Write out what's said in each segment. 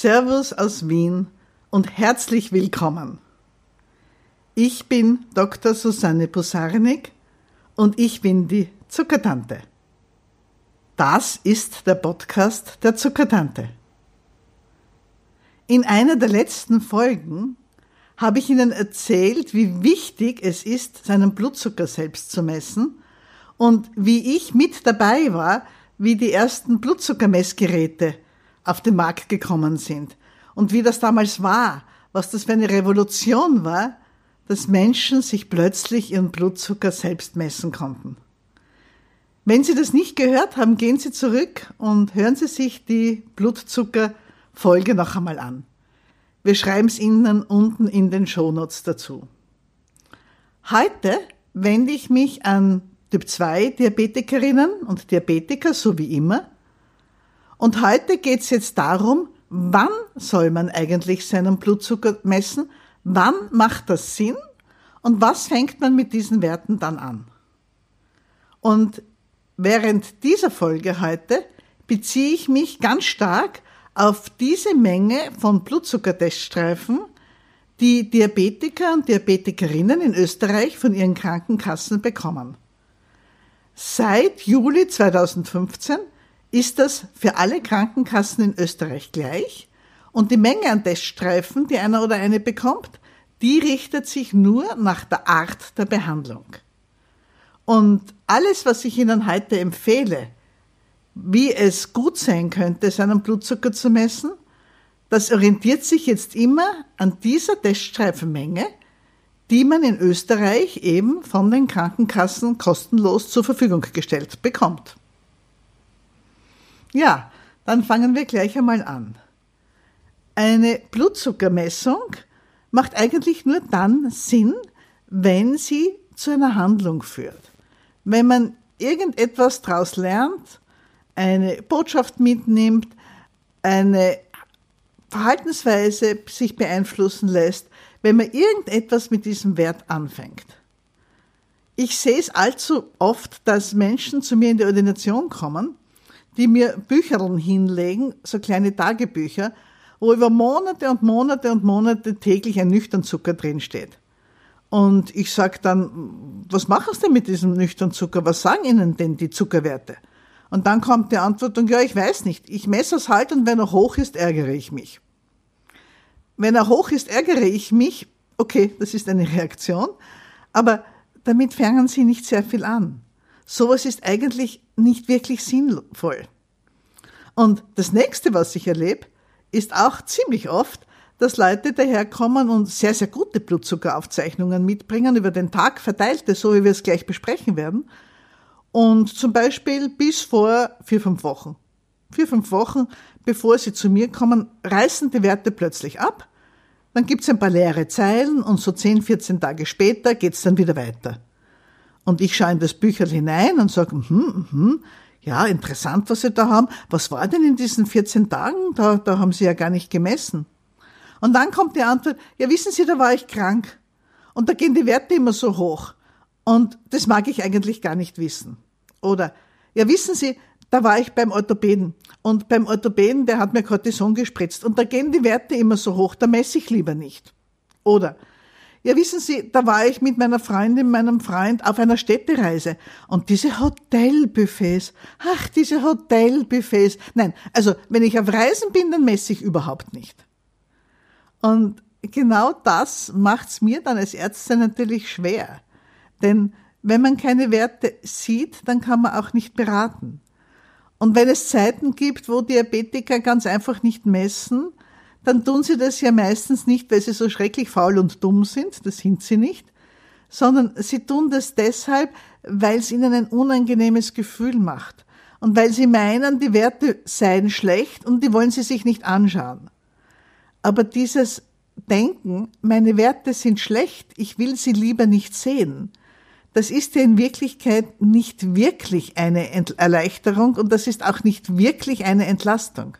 Servus aus Wien und herzlich willkommen. Ich bin Dr. Susanne Posarnik und ich bin die Zuckertante. Das ist der Podcast der Zuckertante. In einer der letzten Folgen habe ich Ihnen erzählt, wie wichtig es ist, seinen Blutzucker selbst zu messen und wie ich mit dabei war, wie die ersten Blutzuckermessgeräte auf den Markt gekommen sind und wie das damals war, was das für eine Revolution war, dass Menschen sich plötzlich ihren Blutzucker selbst messen konnten. Wenn Sie das nicht gehört haben, gehen Sie zurück und hören Sie sich die Blutzuckerfolge noch einmal an. Wir schreiben es Ihnen unten in den Shownotes dazu. Heute wende ich mich an Typ 2 Diabetikerinnen und Diabetiker, so wie immer. Und heute geht es jetzt darum, wann soll man eigentlich seinen Blutzucker messen, wann macht das Sinn und was fängt man mit diesen Werten dann an. Und während dieser Folge heute beziehe ich mich ganz stark auf diese Menge von Blutzuckerteststreifen, die Diabetiker und Diabetikerinnen in Österreich von ihren Krankenkassen bekommen. Seit Juli 2015 ist das für alle Krankenkassen in Österreich gleich und die Menge an Teststreifen, die einer oder eine bekommt, die richtet sich nur nach der Art der Behandlung. Und alles, was ich Ihnen heute empfehle, wie es gut sein könnte, seinen Blutzucker zu messen, das orientiert sich jetzt immer an dieser Teststreifenmenge, die man in Österreich eben von den Krankenkassen kostenlos zur Verfügung gestellt bekommt. Ja, dann fangen wir gleich einmal an. Eine Blutzuckermessung macht eigentlich nur dann Sinn, wenn sie zu einer Handlung führt. Wenn man irgendetwas daraus lernt, eine Botschaft mitnimmt, eine Verhaltensweise sich beeinflussen lässt, wenn man irgendetwas mit diesem Wert anfängt. Ich sehe es allzu oft, dass Menschen zu mir in die Ordination kommen, die mir Bücherln hinlegen, so kleine Tagebücher, wo über Monate und Monate und Monate täglich ein Nüchternzucker drinsteht. Und ich sage dann, was machen Sie denn mit diesem Nüchternzucker? Was sagen Ihnen denn die Zuckerwerte? Und dann kommt die Antwort, ja, ich weiß nicht. Ich messe es halt und wenn er hoch ist, ärgere ich mich. Wenn er hoch ist, ärgere ich mich. Okay, das ist eine Reaktion. Aber damit fangen Sie nicht sehr viel an. Sowas ist eigentlich nicht wirklich sinnvoll. Und das nächste, was ich erlebe, ist auch ziemlich oft, dass Leute daherkommen und sehr, sehr gute Blutzuckeraufzeichnungen mitbringen, über den Tag verteilte, so wie wir es gleich besprechen werden. Und zum Beispiel bis vor vier, fünf Wochen. Vier, fünf Wochen, bevor sie zu mir kommen, reißen die Werte plötzlich ab dann gibt's ein paar leere Zeilen und so 10, 14 Tage später geht's dann wieder weiter. Und ich schaue in das Bücherl hinein und sage, hm, hm, ja, interessant, was Sie da haben. Was war denn in diesen 14 Tagen? Da, da haben Sie ja gar nicht gemessen. Und dann kommt die Antwort, ja, wissen Sie, da war ich krank. Und da gehen die Werte immer so hoch. Und das mag ich eigentlich gar nicht wissen. Oder, ja, wissen Sie, da war ich beim Orthopäden. Und beim Orthopäden, der hat mir Cortison gespritzt. Und da gehen die Werte immer so hoch, da messe ich lieber nicht. Oder, ja, wissen Sie, da war ich mit meiner Freundin, meinem Freund auf einer Städtereise. Und diese Hotelbuffets, ach, diese Hotelbuffets. Nein, also, wenn ich auf Reisen bin, dann messe ich überhaupt nicht. Und genau das macht's mir dann als Ärztin natürlich schwer. Denn wenn man keine Werte sieht, dann kann man auch nicht beraten. Und wenn es Zeiten gibt, wo Diabetiker ganz einfach nicht messen, dann tun sie das ja meistens nicht, weil sie so schrecklich faul und dumm sind, das sind sie nicht, sondern sie tun das deshalb, weil es ihnen ein unangenehmes Gefühl macht und weil sie meinen, die Werte seien schlecht und die wollen sie sich nicht anschauen. Aber dieses Denken, meine Werte sind schlecht, ich will sie lieber nicht sehen, das ist ja in Wirklichkeit nicht wirklich eine Erleichterung und das ist auch nicht wirklich eine Entlastung,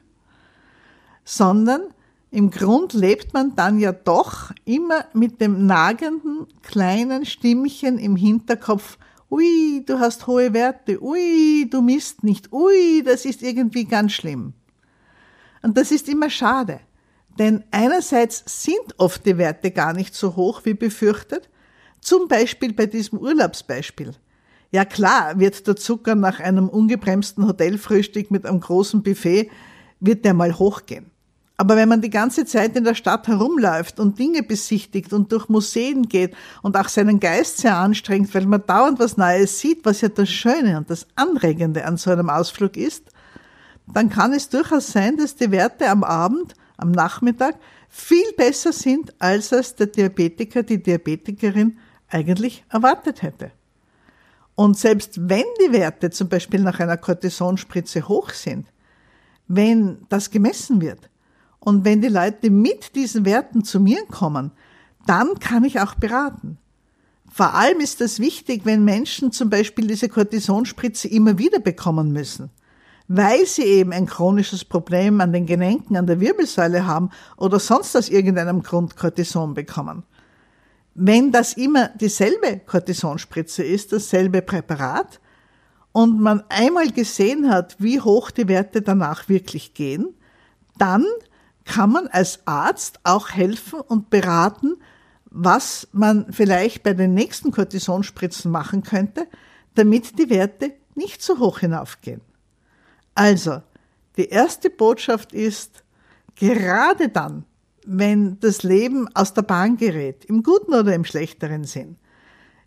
sondern im Grund lebt man dann ja doch immer mit dem nagenden kleinen Stimmchen im Hinterkopf, ui, du hast hohe Werte, ui, du misst nicht, ui, das ist irgendwie ganz schlimm. Und das ist immer schade, Denn einerseits sind oft die Werte gar nicht so hoch wie befürchtet, zum Beispiel bei diesem Urlaubsbeispiel. Ja klar wird der Zucker nach einem ungebremsten Hotelfrühstück mit einem großen Buffet, wird der mal hochgehen. Aber wenn man die ganze Zeit in der Stadt herumläuft und Dinge besichtigt und durch Museen geht und auch seinen Geist sehr anstrengt, weil man dauernd was Neues sieht, was ja das Schöne und das Anregende an so einem Ausflug ist, dann kann es durchaus sein, dass die Werte am Abend, am Nachmittag viel besser sind, als es der Diabetiker, die Diabetikerin eigentlich erwartet hätte. Und selbst wenn die Werte zum Beispiel nach einer Cortisonspritze hoch sind, wenn das gemessen wird und wenn die Leute mit diesen Werten zu mir kommen, dann kann ich auch beraten. Vor allem ist das wichtig, wenn Menschen zum Beispiel diese Cortisonspritze immer wieder bekommen müssen, weil sie eben ein chronisches Problem an den Gelenken, an der Wirbelsäule haben oder sonst aus irgendeinem Grund Cortison bekommen. Wenn das immer dieselbe Cortisonspritze ist, dasselbe Präparat, und man einmal gesehen hat, wie hoch die Werte danach wirklich gehen, dann kann man als Arzt auch helfen und beraten, was man vielleicht bei den nächsten Cortisonspritzen machen könnte, damit die Werte nicht so hoch hinaufgehen. Also, die erste Botschaft ist, gerade dann, wenn das Leben aus der Bahn gerät, im guten oder im schlechteren Sinn.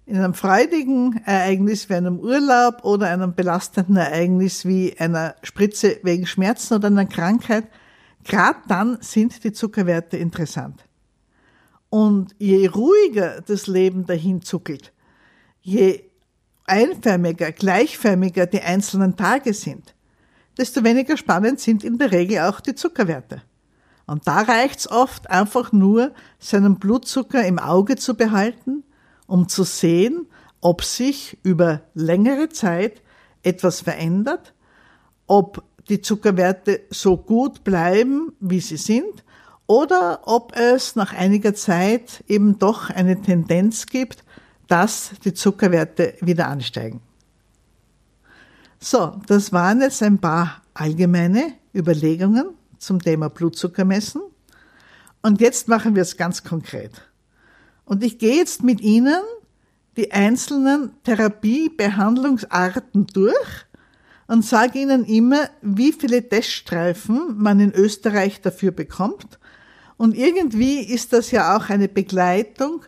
In einem freudigen Ereignis wie einem Urlaub oder einem belastenden Ereignis wie einer Spritze wegen Schmerzen oder einer Krankheit, gerade dann sind die Zuckerwerte interessant. Und je ruhiger das Leben dahin zuckelt, je einförmiger, gleichförmiger die einzelnen Tage sind, desto weniger spannend sind in der Regel auch die Zuckerwerte. Und da reicht's oft einfach nur, seinen Blutzucker im Auge zu behalten, um zu sehen, ob sich über längere Zeit etwas verändert, ob die Zuckerwerte so gut bleiben, wie sie sind, oder ob es nach einiger Zeit eben doch eine Tendenz gibt, dass die Zuckerwerte wieder ansteigen. So, das waren jetzt ein paar allgemeine Überlegungen zum Thema Blutzucker messen. Und jetzt machen wir es ganz konkret. Und ich gehe jetzt mit Ihnen die einzelnen Therapiebehandlungsarten durch und sage Ihnen immer, wie viele Teststreifen man in Österreich dafür bekommt. Und irgendwie ist das ja auch eine Begleitung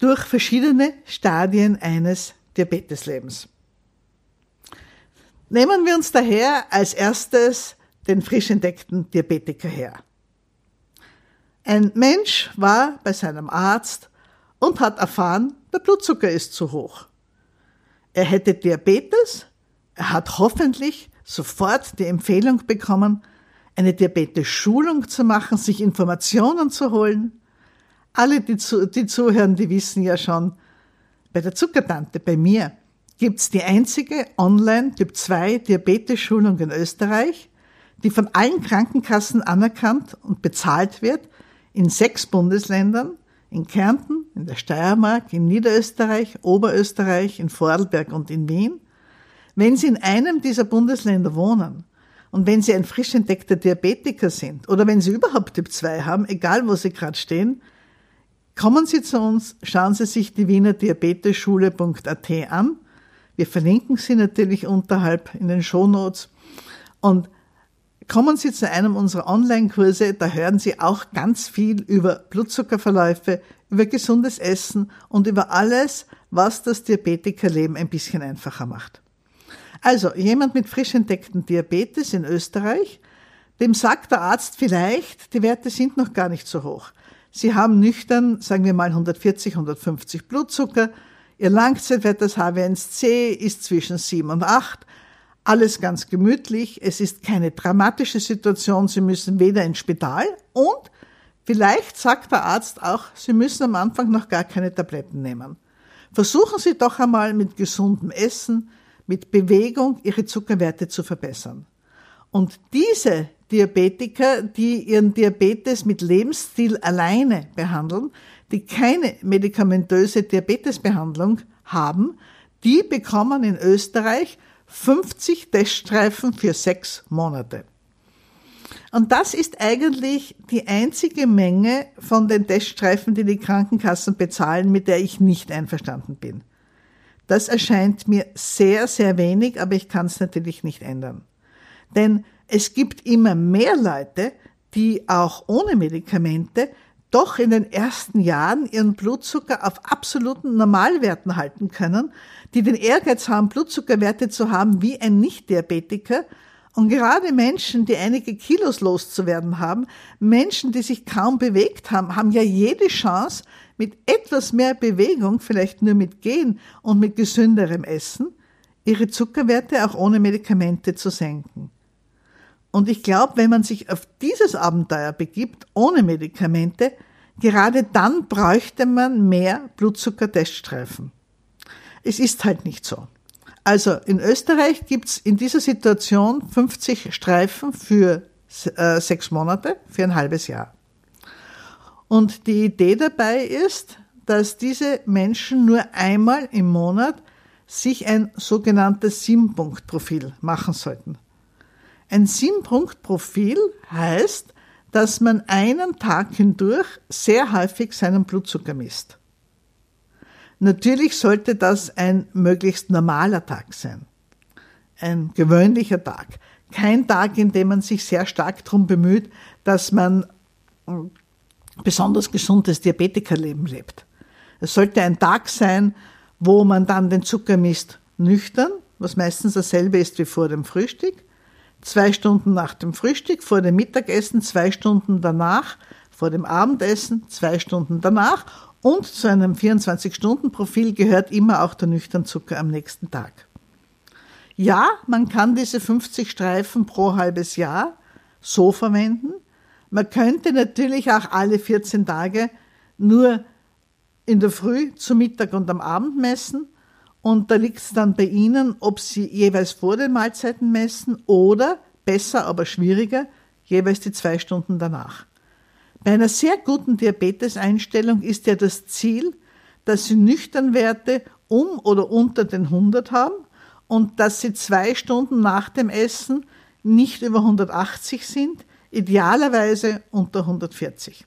durch verschiedene Stadien eines Diabeteslebens. Nehmen wir uns daher als erstes den frisch entdeckten Diabetiker her. Ein Mensch war bei seinem Arzt und hat erfahren, der Blutzucker ist zu hoch. Er hätte Diabetes, er hat hoffentlich sofort die Empfehlung bekommen, eine Diabetes-Schulung zu machen, sich Informationen zu holen. Alle, die, zu, die zuhören, die wissen ja schon, bei der Zuckertante, bei mir, gibt's die einzige Online-Typ-2-Diabetes-Schulung in Österreich die von allen Krankenkassen anerkannt und bezahlt wird, in sechs Bundesländern, in Kärnten, in der Steiermark, in Niederösterreich, Oberösterreich, in Vorarlberg und in Wien. Wenn Sie in einem dieser Bundesländer wohnen und wenn Sie ein frisch entdeckter Diabetiker sind oder wenn Sie überhaupt Typ 2 haben, egal wo Sie gerade stehen, kommen Sie zu uns, schauen Sie sich die Wiener Diabetesschule.at an. Wir verlinken Sie natürlich unterhalb in den Shownotes und Kommen Sie zu einem unserer Online-Kurse, da hören Sie auch ganz viel über Blutzuckerverläufe, über gesundes Essen und über alles, was das Diabetikerleben ein bisschen einfacher macht. Also, jemand mit frisch entdecktem Diabetes in Österreich, dem sagt der Arzt vielleicht, die Werte sind noch gar nicht so hoch. Sie haben nüchtern, sagen wir mal 140, 150 Blutzucker, Ihr Langzeitwert des HbA1c ist zwischen 7 und 8 alles ganz gemütlich, es ist keine dramatische Situation, Sie müssen weder ins Spital und vielleicht sagt der Arzt auch, Sie müssen am Anfang noch gar keine Tabletten nehmen. Versuchen Sie doch einmal mit gesundem Essen, mit Bewegung Ihre Zuckerwerte zu verbessern. Und diese Diabetiker, die ihren Diabetes mit Lebensstil alleine behandeln, die keine medikamentöse Diabetesbehandlung haben, die bekommen in Österreich 50 Teststreifen für sechs Monate. Und das ist eigentlich die einzige Menge von den Teststreifen, die die Krankenkassen bezahlen, mit der ich nicht einverstanden bin. Das erscheint mir sehr, sehr wenig, aber ich kann es natürlich nicht ändern. Denn es gibt immer mehr Leute, die auch ohne Medikamente doch in den ersten Jahren ihren Blutzucker auf absoluten Normalwerten halten können, die den Ehrgeiz haben, Blutzuckerwerte zu haben wie ein Nicht-Diabetiker. Und gerade Menschen, die einige Kilos loszuwerden haben, Menschen, die sich kaum bewegt haben, haben ja jede Chance, mit etwas mehr Bewegung, vielleicht nur mit Gehen und mit gesünderem Essen, ihre Zuckerwerte auch ohne Medikamente zu senken. Und ich glaube, wenn man sich auf dieses Abenteuer begibt, ohne Medikamente, gerade dann bräuchte man mehr Blutzuckerteststreifen. Es ist halt nicht so. Also in Österreich gibt's in dieser Situation 50 Streifen für äh, sechs Monate, für ein halbes Jahr. Und die Idee dabei ist, dass diese Menschen nur einmal im Monat sich ein sogenanntes Sieben-Punkt-Profil machen sollten. Ein Sieben-Punkt-Profil heißt, dass man einen Tag hindurch sehr häufig seinen Blutzucker misst. Natürlich sollte das ein möglichst normaler Tag sein. Ein gewöhnlicher Tag. Kein Tag, in dem man sich sehr stark darum bemüht, dass man ein besonders gesundes Diabetikerleben lebt. Es sollte ein Tag sein, wo man dann den Zucker misst nüchtern, was meistens dasselbe ist wie vor dem Frühstück, zwei Stunden nach dem Frühstück, vor dem Mittagessen, zwei Stunden danach, vor dem Abendessen, zwei Stunden danach und zu einem 24-Stunden-Profil gehört immer auch der Nüchternzucker am nächsten Tag. Ja, man kann diese 50 Streifen pro halbes Jahr so verwenden. Man könnte natürlich auch alle 14 Tage nur in der Früh, zu Mittag und am Abend messen und da liegt es dann bei Ihnen, ob Sie jeweils vor den Mahlzeiten messen oder, besser, aber schwieriger, jeweils die zwei Stunden danach. Bei einer sehr guten Diabeteseinstellung ist ja das Ziel, dass Sie Nüchternwerte um oder unter den 100 haben und dass Sie zwei Stunden nach dem Essen nicht über 180 sind, idealerweise unter 140.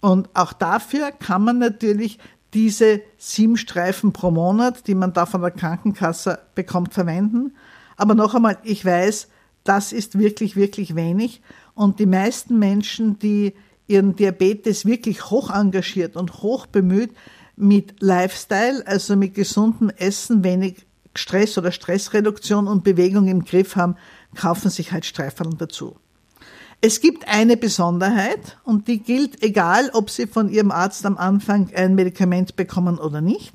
Und auch dafür kann man natürlich diese sieben Streifen pro Monat, die man da von der Krankenkasse bekommt, verwenden. Aber noch einmal, ich weiß, das ist wirklich, wirklich wenig. Und die meisten Menschen, die ihren Diabetes wirklich hoch engagiert und hoch bemüht mit Lifestyle, also mit gesundem Essen, wenig Stress oder Stressreduktion und Bewegung im Griff haben, kaufen sich halt Streifen dazu. Es gibt eine Besonderheit und die gilt egal, ob Sie von Ihrem Arzt am Anfang ein Medikament bekommen oder nicht.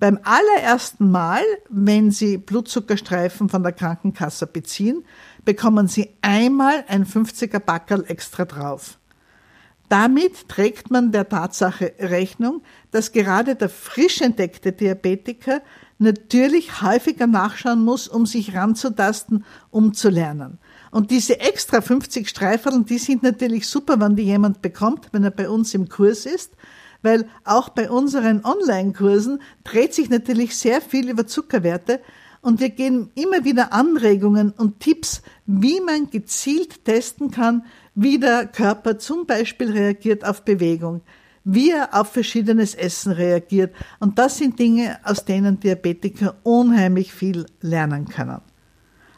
Beim allerersten Mal, wenn Sie Blutzuckerstreifen von der Krankenkasse beziehen, bekommen Sie einmal ein 50er Backerl extra drauf. Damit trägt man der Tatsache Rechnung, dass gerade der frisch entdeckte Diabetiker natürlich häufiger nachschauen muss, um sich ranzutasten, um zu lernen. Und diese extra 50 Streiferln, die sind natürlich super, wenn die jemand bekommt, wenn er bei uns im Kurs ist, weil auch bei unseren Online-Kursen dreht sich natürlich sehr viel über Zuckerwerte und wir geben immer wieder Anregungen und Tipps, wie man gezielt testen kann, wie der Körper zum Beispiel reagiert auf Bewegung, wie er auf verschiedenes Essen reagiert. Und das sind Dinge, aus denen Diabetiker unheimlich viel lernen können.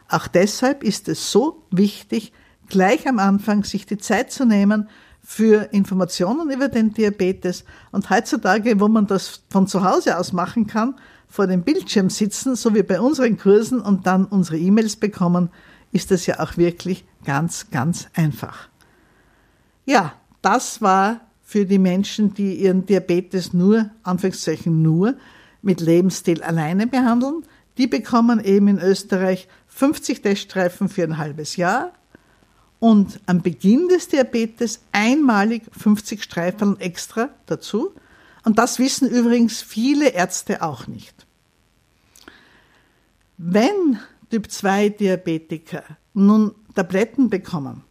Auch deshalb ist es so wichtig, gleich am Anfang sich die Zeit zu nehmen für Informationen über den Diabetes. Und heutzutage, wo man das von zu Hause aus machen kann, vor dem Bildschirm sitzen, so wie bei unseren Kursen und dann unsere E-Mails bekommen, ist das ja auch wirklich ganz, ganz einfach. Ja, das war für die Menschen, die ihren Diabetes nur, Anführungszeichen nur, mit Lebensstil alleine behandeln. Die bekommen eben in Österreich 50 Teststreifen für ein halbes Jahr und am Beginn des Diabetes einmalig 50 Streifen extra dazu. Und das wissen übrigens viele Ärzte auch nicht. Wenn Typ 2 Diabetiker nun Tabletten bekommen,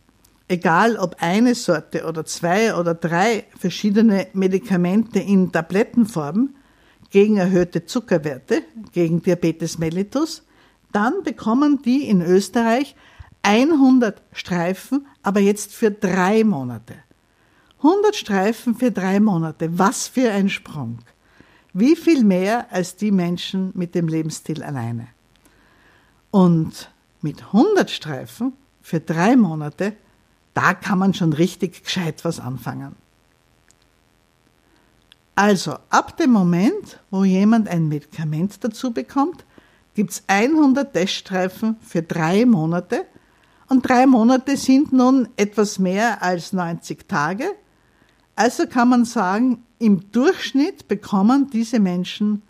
egal ob eine Sorte oder zwei oder drei verschiedene Medikamente in Tablettenform gegen erhöhte Zuckerwerte, gegen Diabetes mellitus, dann bekommen die in Österreich 100 Streifen, aber jetzt für drei Monate. 100 Streifen für drei Monate. Was für ein Sprung. Wie viel mehr als die Menschen mit dem Lebensstil alleine. Und mit 100 Streifen für drei Monate, da kann man schon richtig gescheit was anfangen. Also ab dem Moment, wo jemand ein Medikament dazu bekommt, gibt es 100 Teststreifen für drei Monate. Und drei Monate sind nun etwas mehr als 90 Tage. Also kann man sagen, im Durchschnitt bekommen diese Menschen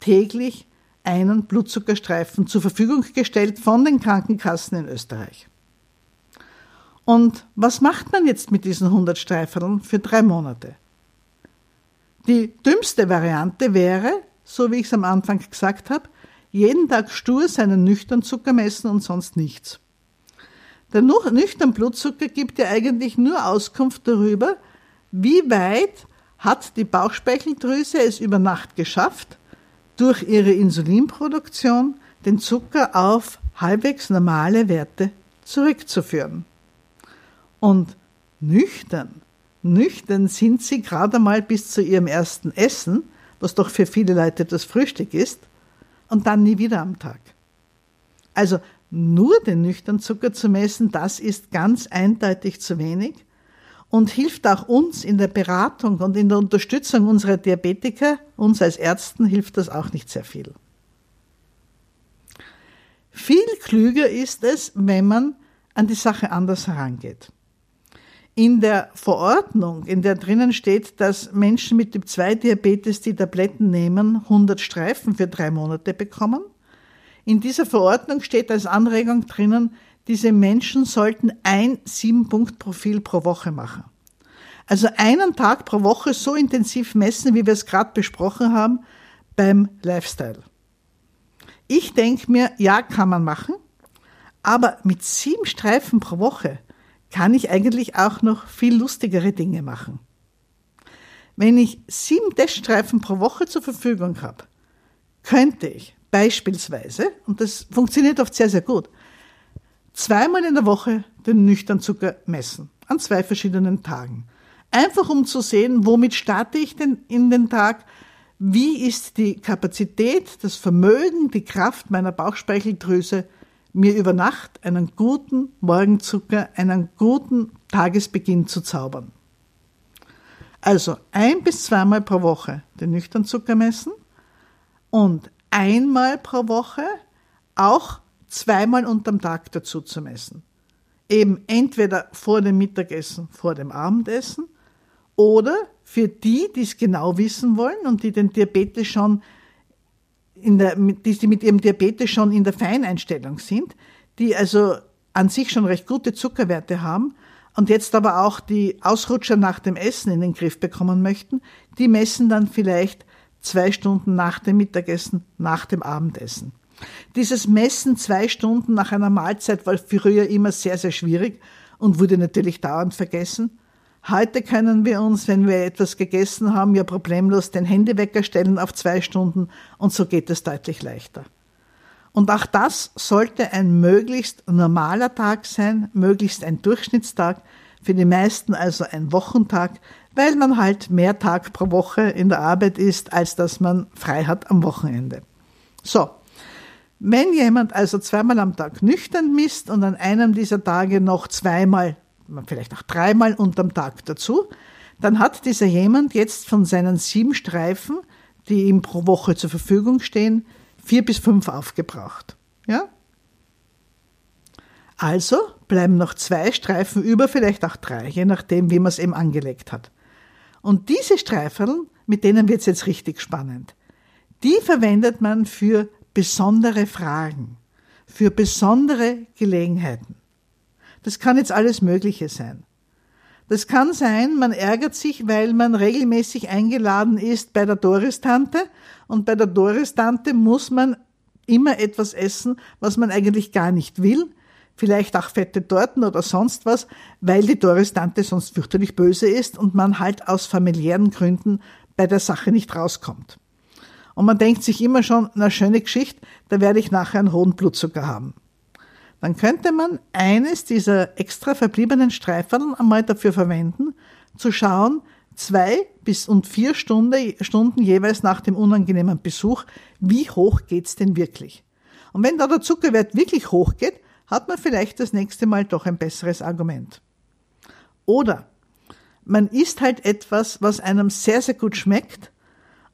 täglich einen Blutzuckerstreifen zur Verfügung gestellt von den Krankenkassen in Österreich. Und was macht man jetzt mit diesen 100 Streifen für drei Monate? Die dümmste Variante wäre, so wie ich es am Anfang gesagt habe, jeden Tag stur seinen nüchtern Zucker messen und sonst nichts. Der nüchtern Blutzucker gibt ja eigentlich nur Auskunft darüber, wie weit hat die Bauchspeicheldrüse es über Nacht geschafft, durch ihre Insulinproduktion den Zucker auf halbwegs normale Werte zurückzuführen. Und nüchtern, nüchtern sind sie gerade mal bis zu ihrem ersten Essen, was doch für viele Leute das Frühstück ist, und dann nie wieder am Tag. Also nur den nüchternen Zucker zu messen, das ist ganz eindeutig zu wenig und hilft auch uns in der Beratung und in der Unterstützung unserer Diabetiker, uns als Ärzten hilft das auch nicht sehr viel. Viel klüger ist es, wenn man an die Sache anders herangeht. In der Verordnung, in der drinnen steht, dass Menschen mit Typ 2 Diabetes, die Tabletten nehmen, 100 Streifen für drei Monate bekommen. In dieser Verordnung steht als Anregung drinnen, diese Menschen sollten ein Sieben-Punkt-Profil pro Woche machen. Also einen Tag pro Woche so intensiv messen, wie wir es gerade besprochen haben, beim Lifestyle. Ich denke mir, ja, kann man machen, aber mit sieben Streifen pro Woche kann ich eigentlich auch noch viel lustigere Dinge machen. Wenn ich sieben Teststreifen pro Woche zur Verfügung habe, könnte ich beispielsweise, und das funktioniert oft sehr, sehr gut, zweimal in der Woche den nüchtern Zucker messen, an zwei verschiedenen Tagen. Einfach um zu sehen, womit starte ich denn in den Tag, wie ist die Kapazität, das Vermögen, die Kraft meiner Bauchspeicheldrüse, mir über Nacht einen guten Morgenzucker, einen guten Tagesbeginn zu zaubern. Also ein bis zweimal pro Woche den nüchtern Zucker messen und einmal pro Woche auch zweimal unterm Tag dazu zu messen. Eben entweder vor dem Mittagessen, vor dem Abendessen oder für die, die es genau wissen wollen und die den Diabetes schon in der, die mit ihrem Diabetes schon in der Feineinstellung sind, die also an sich schon recht gute Zuckerwerte haben und jetzt aber auch die Ausrutscher nach dem Essen in den Griff bekommen möchten, die messen dann vielleicht zwei Stunden nach dem Mittagessen, nach dem Abendessen. Dieses Messen zwei Stunden nach einer Mahlzeit war früher immer sehr, sehr schwierig und wurde natürlich dauernd vergessen. Heute können wir uns, wenn wir etwas gegessen haben, ja problemlos den Handywecker stellen auf zwei Stunden und so geht es deutlich leichter. Und auch das sollte ein möglichst normaler Tag sein, möglichst ein Durchschnittstag, für die meisten also ein Wochentag, weil man halt mehr Tag pro Woche in der Arbeit ist, als dass man frei hat am Wochenende. So, wenn jemand also zweimal am Tag nüchtern misst und an einem dieser Tage noch zweimal, vielleicht auch dreimal unterm Tag dazu, dann hat dieser jemand jetzt von seinen sieben Streifen, die ihm pro Woche zur Verfügung stehen, vier bis fünf aufgebraucht. Ja? Also bleiben noch zwei Streifen über, vielleicht auch drei, je nachdem, wie man es eben angelegt hat. Und diese Streifen, mit denen wird es jetzt richtig spannend, die verwendet man für besondere Fragen, für besondere Gelegenheiten. Das kann jetzt alles Mögliche sein. Das kann sein, man ärgert sich, weil man regelmäßig eingeladen ist bei der Doris-Tante und bei der Doris-Tante muss man immer etwas essen, was man eigentlich gar nicht will, vielleicht auch fette Torten oder sonst was, weil die Doris-Tante sonst fürchterlich böse ist und man halt aus familiären Gründen bei der Sache nicht rauskommt. Und man denkt sich immer schon, na schöne Geschichte, da werde ich nachher einen hohen Blutzucker haben. dann könnte man eines dieser extra verbliebenen Streifen einmal dafür verwenden, zu schauen, zwei bis und vier Stunde, Stunden jeweils nach dem unangenehmen Besuch, wie hoch geht's denn wirklich? Und wenn da der Zuckerwert wirklich hoch geht, hat man vielleicht das nächste Mal doch ein besseres Argument. Oder man isst halt etwas, was einem sehr, sehr gut schmeckt.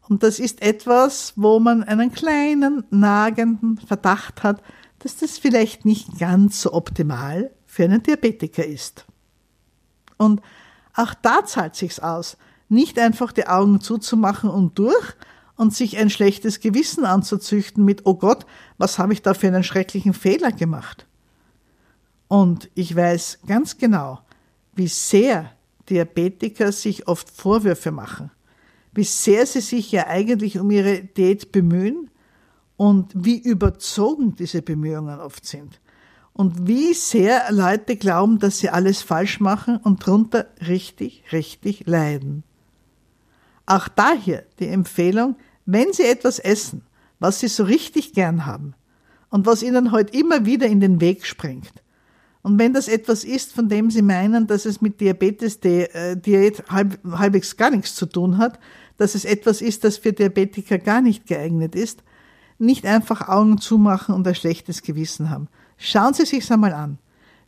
Und das ist etwas, wo man einen kleinen, nagenden Verdacht hat, dass das vielleicht nicht ganz so optimal für einen Diabetiker ist. Und auch da zahlt sich's aus, nicht einfach die Augen zuzumachen und durch und sich ein schlechtes Gewissen anzuzüchten mit, oh Gott, was habe ich da für einen schrecklichen Fehler gemacht? Und ich weiß ganz genau, wie sehr Diabetiker sich oft Vorwürfe machen, wie sehr sie sich ja eigentlich um ihre Diät bemühen und wie überzogen diese Bemühungen oft sind und wie sehr Leute glauben, dass sie alles falsch machen und drunter richtig, richtig leiden. Auch daher die Empfehlung, wenn Sie etwas essen, was Sie so richtig gern haben und was Ihnen heute immer wieder in den Weg springt, und wenn das etwas ist, von dem Sie meinen, dass es mit Diabetes-Diät äh, halb, halbwegs gar nichts zu tun hat, dass es etwas ist, das für Diabetiker gar nicht geeignet ist, nicht einfach Augen zumachen und ein schlechtes Gewissen haben. Schauen Sie sich's einmal an.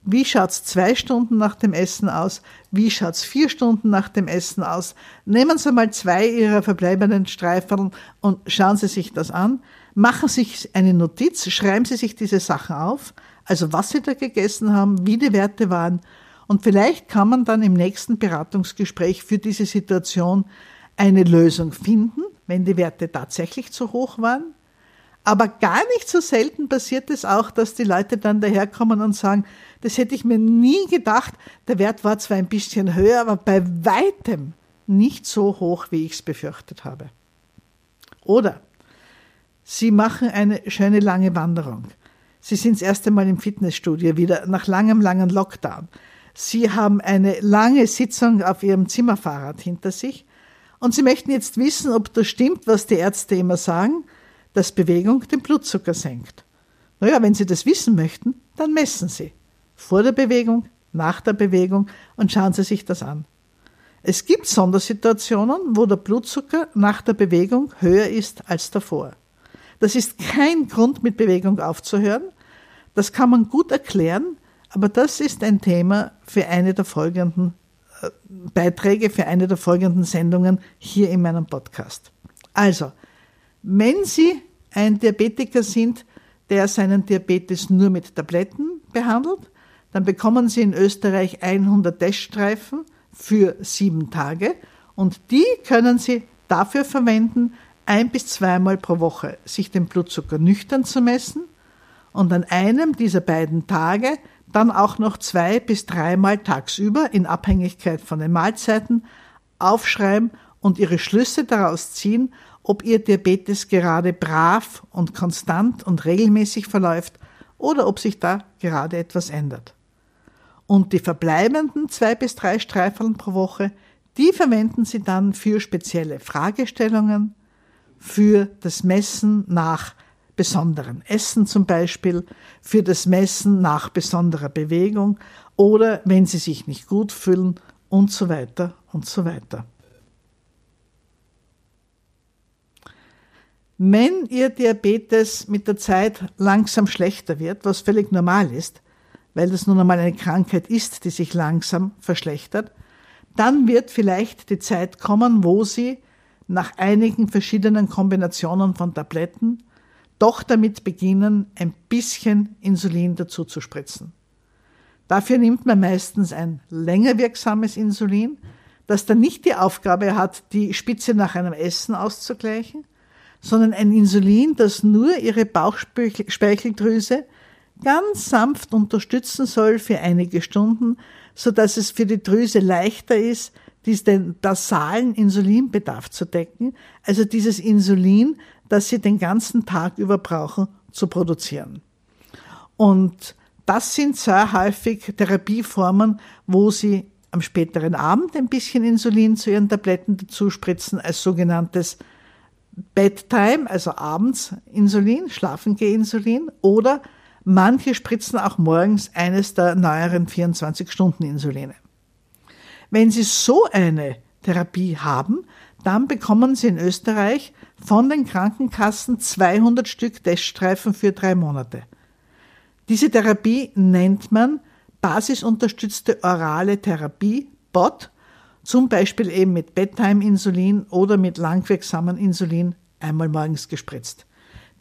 Wie schaut's zwei Stunden nach dem Essen aus? Wie schaut's vier Stunden nach dem Essen aus? Nehmen Sie mal zwei Ihrer verbleibenden Streifen und schauen Sie sich das an. Machen Sie sich eine Notiz, schreiben Sie sich diese Sachen auf, also was Sie da gegessen haben, wie die Werte waren. Und vielleicht kann man dann im nächsten Beratungsgespräch für diese Situation eine Lösung finden, wenn die Werte tatsächlich zu hoch waren. Aber gar nicht so selten passiert es auch, dass die Leute dann daherkommen und sagen, das hätte ich mir nie gedacht, der Wert war zwar ein bisschen höher, aber bei weitem nicht so hoch, wie ich es befürchtet habe. Oder Sie machen eine schöne lange Wanderung. Sie sind das erste Mal im Fitnessstudio wieder nach langem, langen Lockdown. Sie haben eine lange Sitzung auf Ihrem Zimmerfahrrad hinter sich und Sie möchten jetzt wissen, ob das stimmt, was die Ärzte immer sagen, dass Bewegung den Blutzucker senkt. Naja, wenn Sie das wissen möchten, dann messen Sie. Vor der Bewegung, nach der Bewegung und schauen Sie sich das an. Es gibt Sondersituationen, wo der Blutzucker nach der Bewegung höher ist als davor. Das ist kein Grund, mit Bewegung aufzuhören. Das kann man gut erklären, aber das ist ein Thema für eine der folgenden äh, Beiträge, für eine der folgenden Sendungen hier in meinem Podcast. Also, wenn Sie ein Diabetiker sind, der seinen Diabetes nur mit Tabletten behandelt, dann bekommen Sie in Österreich 100 Teststreifen für sieben Tage und die können Sie dafür verwenden, ein bis zweimal pro Woche sich den Blutzucker nüchtern zu messen und an einem dieser beiden Tage dann auch noch zwei bis dreimal tagsüber in Abhängigkeit von den Mahlzeiten aufschreiben und ihre Schlüsse daraus ziehen, ob ihr Diabetes gerade brav und konstant und regelmäßig verläuft oder ob sich da gerade etwas ändert. Und die verbleibenden zwei bis drei Streifeln pro Woche, die verwenden Sie dann für spezielle Fragestellungen, für das Messen nach besonderem Essen zum Beispiel, für das Messen nach besonderer Bewegung oder wenn sie sich nicht gut fühlen und so weiter und so weiter. Wenn Ihr Diabetes mit der Zeit langsam schlechter wird, was völlig normal ist, weil das nun einmal eine Krankheit ist, die sich langsam verschlechtert, dann wird vielleicht die Zeit kommen, wo Sie nach einigen verschiedenen Kombinationen von Tabletten doch damit beginnen, ein bisschen Insulin dazu zu spritzen. Dafür nimmt man meistens ein länger wirksames Insulin, das dann nicht die Aufgabe hat, die Spitze nach einem Essen auszugleichen, sondern ein Insulin, das nur ihre Bauchspeicheldrüse ganz sanft unterstützen soll für einige Stunden, so dass es für die Drüse leichter ist, den basalen Insulinbedarf zu decken, also dieses Insulin, das sie den ganzen Tag über brauchen, zu produzieren. Und das sind sehr häufig Therapieformen, wo sie am späteren Abend ein bisschen Insulin zu ihren Tabletten dazu spritzen, als sogenanntes Bedtime, also abends Insulin, Schlafengeh-Insulin, oder Manche spritzen auch morgens eines der neueren 24-Stunden-Insuline. Wenn Sie so eine Therapie haben, dann bekommen Sie in Österreich von den Krankenkassen 200 Stück Teststreifen für drei Monate. Diese Therapie nennt man basisunterstützte orale Therapie, BOT, zum Beispiel eben mit Bedtime-Insulin oder mit langwirksamen Insulin einmal morgens gespritzt.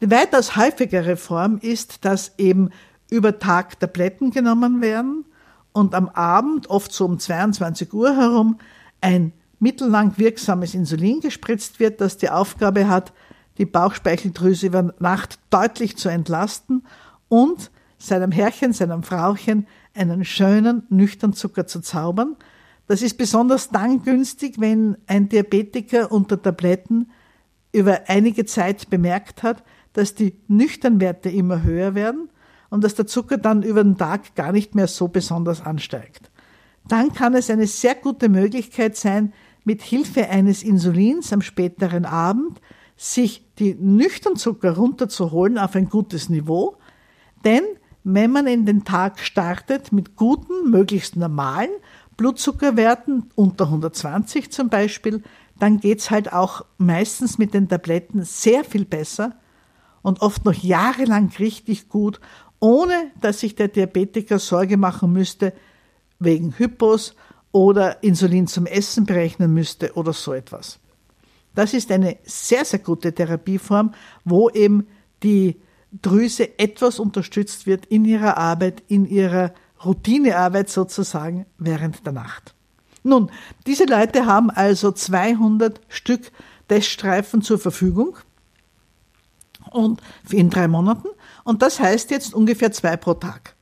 Die weitaus häufigere Form ist, dass eben über Tag Tabletten genommen werden und am Abend, oft so um 22 Uhr herum, ein mittellang wirksames Insulin gespritzt wird, das die Aufgabe hat, die Bauchspeicheldrüse über Nacht deutlich zu entlasten und seinem Herrchen, seinem Frauchen einen schönen, nüchtern Zucker zu zaubern. Das ist besonders dann günstig, wenn ein Diabetiker unter Tabletten über einige Zeit bemerkt hat, dass die Nüchternwerte immer höher werden und dass der Zucker dann über den Tag gar nicht mehr so besonders ansteigt. Dann kann es eine sehr gute Möglichkeit sein, mit Hilfe eines Insulins am späteren Abend sich die Nüchternzucker runterzuholen auf ein gutes Niveau, denn wenn man in den Tag startet mit guten, möglichst normalen Blutzuckerwerten unter 120 zum Beispiel, dann geht's halt auch meistens mit den Tabletten sehr viel besser und oft noch jahrelang richtig gut, ohne dass sich der Diabetiker Sorge machen müsste wegen Hypos oder Insulin zum Essen berechnen müsste oder so etwas. Das ist eine sehr, sehr gute Therapieform, wo eben die Drüse etwas unterstützt wird in ihrer Arbeit, in ihrer Routinearbeit sozusagen während der Nacht. Nun, diese Leute haben also 200 Stück Teststreifen zur Verfügung und in drei Monaten und das heißt jetzt ungefähr zwei pro Tag.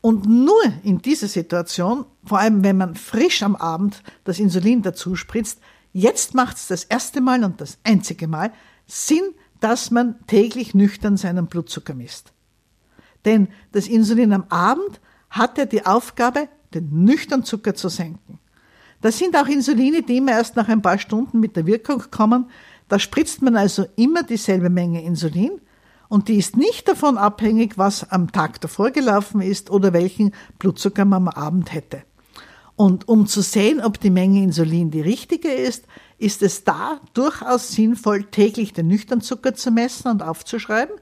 Und nur in dieser Situation, vor allem wenn man frisch am Abend das Insulin dazu spritzt, jetzt macht es das erste Mal und das einzige Mal Sinn, dass man täglich nüchtern seinen Blutzucker misst. Denn das Insulin am Abend hat ja die Aufgabe, den nüchtern Zucker zu senken. Das sind auch Insuline, die immer erst nach ein paar Stunden mit der Wirkung kommen. Da spritzt man also immer dieselbe Menge Insulin und die ist nicht davon abhängig, was am Tag davor gelaufen ist oder welchen Blutzucker man am Abend hätte. Und um zu sehen, ob die Menge Insulin die richtige ist, ist es da durchaus sinnvoll, täglich den Nüchternzucker zu messen und aufzuschreiben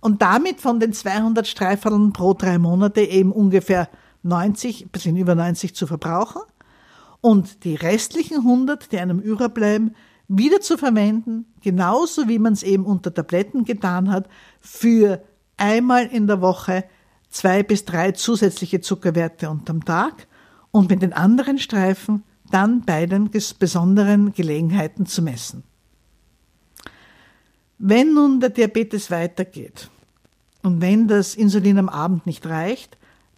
und damit von den 200 Streiferln pro drei Monate eben ungefähr 90, bis über 90 zu verbrauchen und die restlichen 100, die einem überbleiben, wieder zu verwenden, genauso wie man es eben unter Tabletten getan hat, für einmal in der Woche zwei bis drei zusätzliche Zuckerwerte unterm Tag und mit den anderen Streifen dann bei den besonderen Gelegenheiten zu messen. Wenn nun der Diabetes weitergeht und wenn das Insulin am Abend nicht reicht,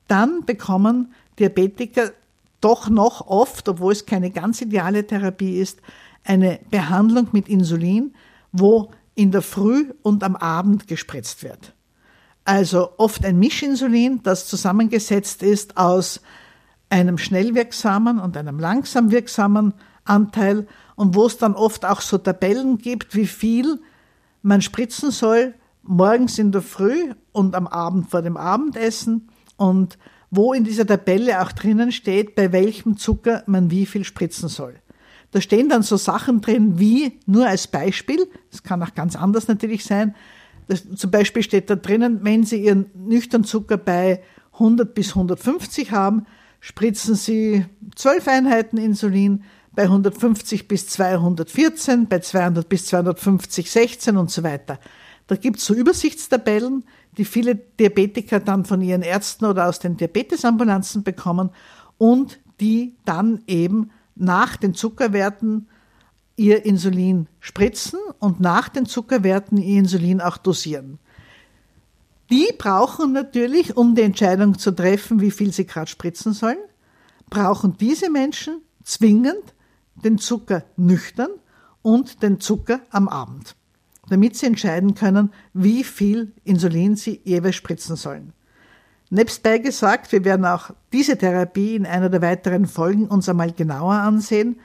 dann bekommen Diabetiker doch noch oft, obwohl es keine ganz ideale Therapie ist, eine Behandlung mit Insulin, wo in der Früh und am Abend gespritzt wird. Also oft ein Mischinsulin, das zusammengesetzt ist aus einem schnell wirksamen und einem langsam wirksamen Anteil und wo es dann oft auch so Tabellen gibt, wie viel man spritzen soll, morgens in der Früh und am Abend vor dem Abendessen und wo in dieser Tabelle auch drinnen steht, bei welchem Zucker man wie viel spritzen soll. Da stehen dann so Sachen drin wie, nur als Beispiel, es kann auch ganz anders natürlich sein, das, zum Beispiel steht da drinnen, wenn Sie Ihren nüchtern Zucker bei 100 bis 150 haben, spritzen Sie 12 Einheiten Insulin, bei 150 bis 214, bei 200 bis 250 16 und so weiter. Da gibt's so Übersichtstabellen, die viele Diabetiker dann von ihren Ärzten oder aus den Diabetesambulanzen bekommen und die dann eben nach den Zuckerwerten ihr Insulin spritzen und nach den Zuckerwerten ihr Insulin auch dosieren. Die brauchen natürlich, um die Entscheidung zu treffen, wie viel sie gerade spritzen sollen, brauchen diese Menschen zwingend den Zucker nüchtern und den Zucker am Abend, damit sie entscheiden können, wie viel Insulin sie jeweils spritzen sollen. Nebstbei gesagt, wir werden auch diese Therapie in einer der weiteren Folgen uns einmal genauer ansehen.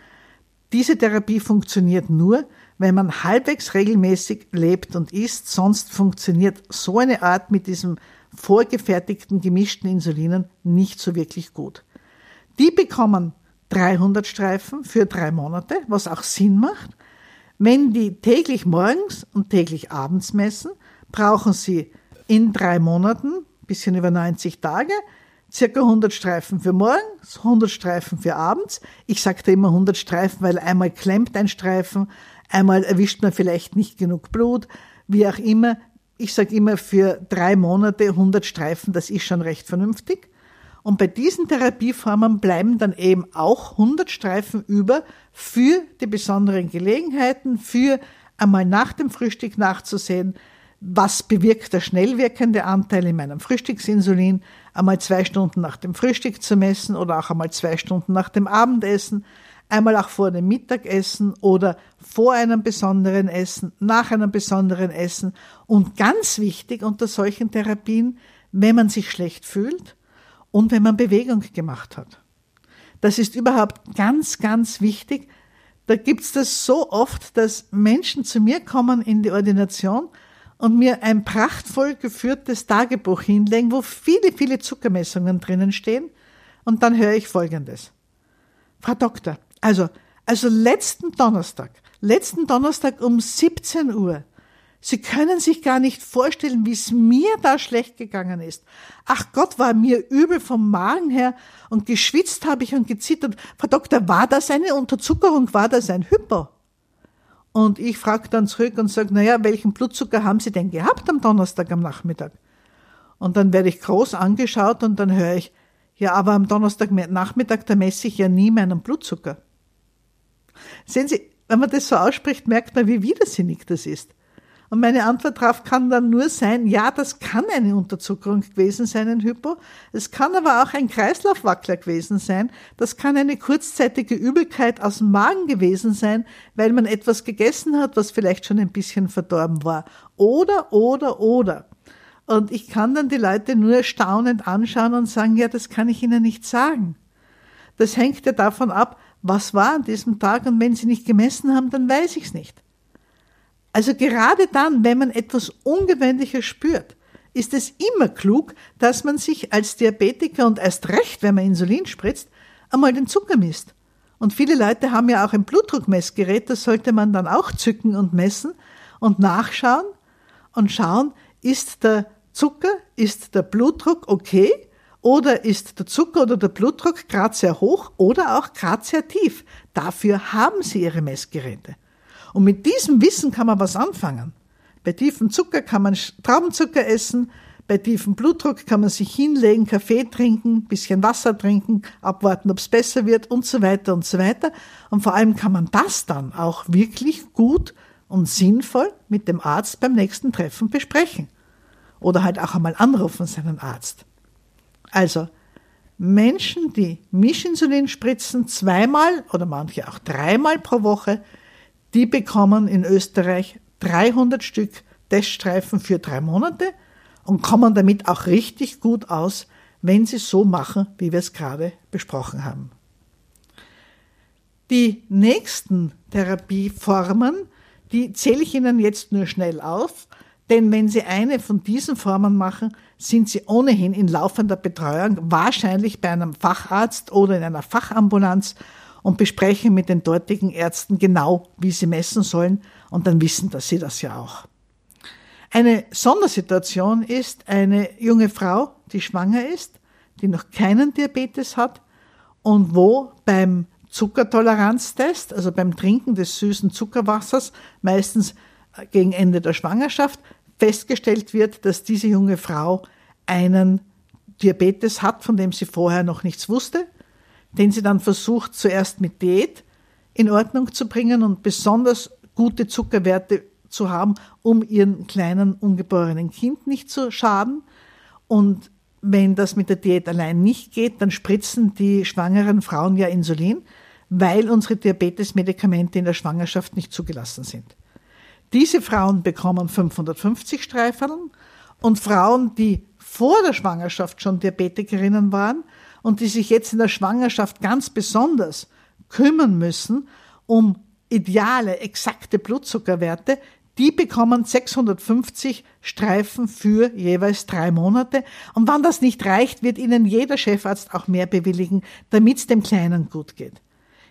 Diese Therapie funktioniert nur, wenn man halbwegs regelmäßig lebt und isst, sonst funktioniert so eine Art mit diesem vorgefertigten gemischten Insulinen nicht so wirklich gut. Die bekommen 300 Streifen für drei Monate, was auch Sinn macht. Wenn die täglich morgens und täglich abends messen, brauchen sie in drei Monaten, bisschen über 90 Tage, circa 100 Streifen für morgens, 100 Streifen für abends. Ich sage da immer 100 Streifen, weil einmal klemmt ein Streifen, einmal erwischt man vielleicht nicht genug Blut, wie auch immer. Ich sage immer für drei Monate 100 Streifen, das ist schon recht vernünftig. Und bei diesen Therapieformen bleiben dann eben auch 100 Streifen über für die besonderen Gelegenheiten, für einmal nach dem Frühstück nachzusehen, was bewirkt der schnell wirkende Anteil in meinem Frühstücksinsulin, einmal zwei Stunden nach dem Frühstück zu messen oder auch einmal zwei Stunden nach dem Abendessen, einmal auch vor dem Mittagessen oder vor einem besonderen Essen, nach einem besonderen Essen und ganz wichtig unter solchen Therapien, wenn man sich schlecht fühlt und wenn man Bewegung gemacht hat. Das ist überhaupt ganz, ganz wichtig. Da gibt's das so oft, dass Menschen zu mir kommen in die Ordination und mir ein prachtvoll geführtes Tagebuch hinlegen, wo viele, viele Zuckermessungen drinnen stehen. Und dann höre ich Folgendes. Frau Doktor, also, also letzten Donnerstag, letzten Donnerstag um 17 Uhr, Sie können sich gar nicht vorstellen, wie es mir da schlecht gegangen ist. Ach Gott, war mir übel vom Magen her und geschwitzt habe ich und gezittert. Frau Doktor, war das eine Unterzuckerung? War das ein Hypo? Und ich frage dann zurück und sage, naja, welchen Blutzucker haben Sie denn gehabt am Donnerstag am Nachmittag? Und dann werde ich groß angeschaut und dann höre ich, ja, aber am Donnerstag Nachmittag, da messe ich ja nie meinen Blutzucker. Sehen Sie, wenn man das so ausspricht, merkt man, wie widersinnig das ist. Und meine Antwort darauf kann dann nur sein, ja, das kann eine Unterzuckerung gewesen sein, ein Hypo. Es kann aber auch ein Kreislaufwackler gewesen sein. Das kann eine kurzzeitige Übelkeit aus dem Magen gewesen sein, weil man etwas gegessen hat, was vielleicht schon ein bisschen verdorben war. Oder, oder, oder. Und ich kann dann die Leute nur staunend anschauen und sagen, ja, das kann ich Ihnen nicht sagen. Das hängt ja davon ab, was war an diesem Tag und wenn Sie nicht gemessen haben, dann weiß ich es nicht. Also gerade dann, wenn man etwas Ungewöhnliches spürt, ist es immer klug, dass man sich als Diabetiker und erst recht, wenn man Insulin spritzt, einmal den Zucker misst. Und viele Leute haben ja auch ein Blutdruckmessgerät, das sollte man dann auch zücken und messen und nachschauen und schauen, ist der Zucker, ist der Blutdruck okay oder ist der Zucker oder der Blutdruck gerade sehr hoch oder auch gerade sehr tief. Dafür haben Sie Ihre Messgeräte. Und mit diesem Wissen kann man was anfangen. Bei tiefem Zucker kann man Traubenzucker essen, bei tiefem Blutdruck kann man sich hinlegen, Kaffee trinken, bisschen Wasser trinken, abwarten, ob es besser wird und so weiter und so weiter. Und vor allem kann man das dann auch wirklich gut und sinnvoll mit dem Arzt beim nächsten Treffen besprechen. Oder halt auch einmal anrufen seinen Arzt. Also, Menschen, die Mischinsulin spritzen, zweimal oder manche auch dreimal pro Woche, die bekommen in Österreich 300 Stück Teststreifen für drei Monate und kommen damit auch richtig gut aus, wenn sie so machen, wie wir es gerade besprochen haben. Die nächsten Therapieformen, die zähle ich Ihnen jetzt nur schnell auf, denn wenn Sie eine von diesen Formen machen, sind Sie ohnehin in laufender Betreuung, wahrscheinlich bei einem Facharzt oder in einer Fachambulanz und besprechen mit den dortigen Ärzten genau, wie sie messen sollen und dann wissen dass sie das ja auch. Eine Sondersituation ist eine junge Frau, die schwanger ist, die noch keinen Diabetes hat und wo beim Zuckertoleranztest, also beim Trinken des süßen Zuckerwassers, meistens gegen Ende der Schwangerschaft, festgestellt wird, dass diese junge Frau einen Diabetes hat, von dem sie vorher noch nichts wusste den sie dann versucht zuerst mit Diät in Ordnung zu bringen und besonders gute Zuckerwerte zu haben, um ihren kleinen ungeborenen Kind nicht zu schaden. Und wenn das mit der Diät allein nicht geht, dann spritzen die schwangeren Frauen ja Insulin, weil unsere Diabetesmedikamente in der Schwangerschaft nicht zugelassen sind. Diese Frauen bekommen 550 Streifeln und Frauen, die vor der Schwangerschaft schon Diabetikerinnen waren, und die sich jetzt in der Schwangerschaft ganz besonders kümmern müssen um ideale, exakte Blutzuckerwerte, die bekommen 650 Streifen für jeweils drei Monate. Und wenn das nicht reicht, wird ihnen jeder Chefarzt auch mehr bewilligen, damit es dem Kleinen gut geht.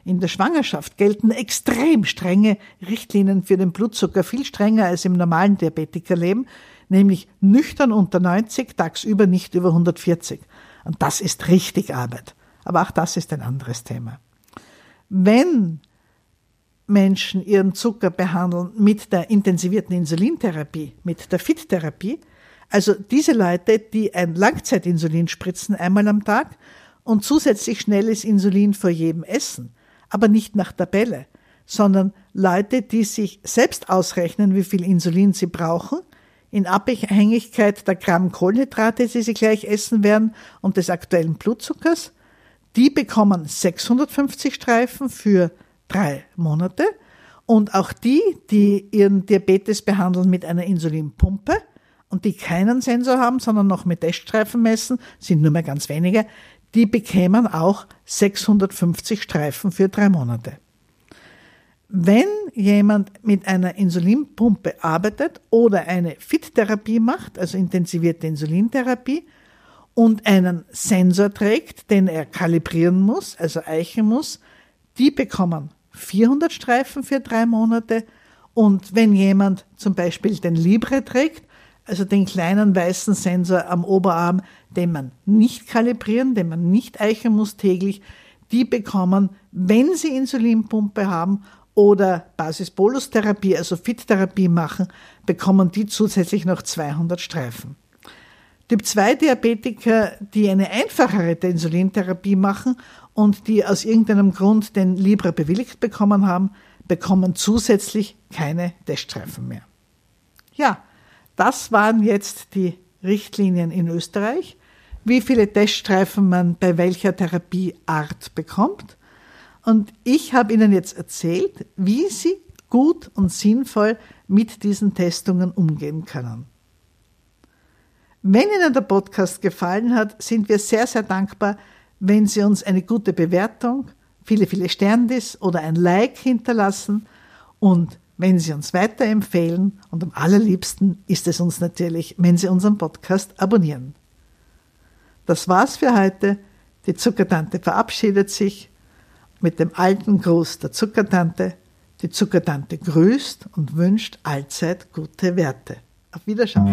In der Schwangerschaft gelten extrem strenge Richtlinien für den Blutzucker, viel strenger als im normalen Diabetikerleben, nämlich nüchtern unter 90, tagsüber nicht über 140. Und das ist richtig Arbeit. Aber auch das ist ein anderes Thema. Wenn Menschen ihren Zucker behandeln mit der intensivierten Insulintherapie, mit der FIT-Therapie, also diese Leute, die ein Langzeitinsulin spritzen einmal am Tag und zusätzlich schnelles Insulin vor jedem Essen, aber nicht nach Tabelle, sondern Leute, die sich selbst ausrechnen, wie viel Insulin sie brauchen, in Abhängigkeit der Gramm Kohlenhydrate, die sie gleich essen werden und des aktuellen Blutzuckers, die bekommen 650 Streifen für drei Monate. Und auch die, die ihren Diabetes behandeln mit einer Insulinpumpe und die keinen Sensor haben, sondern noch mit Teststreifen messen, sind nur mehr ganz wenige, die bekämen auch 650 Streifen für drei Monate. Wenn jemand mit einer Insulinpumpe arbeitet oder eine FIT-Therapie macht, also intensivierte Insulintherapie, und einen Sensor trägt, den er kalibrieren muss, also eichen muss, die bekommen 400 Streifen für drei Monate. Und wenn jemand zum Beispiel den Libre trägt, also den kleinen weißen Sensor am Oberarm, den man nicht kalibrieren, den man nicht eichen muss täglich, die bekommen, wenn sie Insulinpumpe haben oder Basis-Bolus-Therapie, also FIT-Therapie machen, bekommen die zusätzlich noch 200 Streifen. Typ 2 Diabetiker, die eine einfachere Insulintherapie machen und die aus irgendeinem Grund den Libra bewilligt bekommen haben, bekommen zusätzlich keine Teststreifen mehr. Ja, das waren jetzt die Richtlinien in Österreich, wie viele Teststreifen man bei welcher Therapieart bekommt. Und ich habe Ihnen jetzt erzählt, wie Sie gut und sinnvoll mit diesen Testungen umgehen können. Wenn Ihnen der Podcast gefallen hat, sind wir sehr, sehr dankbar, wenn Sie uns eine gute Bewertung, viele, viele Sterndis oder ein Like hinterlassen und wenn Sie uns weiterempfehlen und am allerliebsten ist es uns natürlich, wenn Sie unseren Podcast abonnieren. Das war's für heute. Die Zuckertante verabschiedet sich mit dem alten Gruß der Zuckertante. Die Zuckertante grüßt und wünscht allzeit gute Werte. Auf Wiederschauen.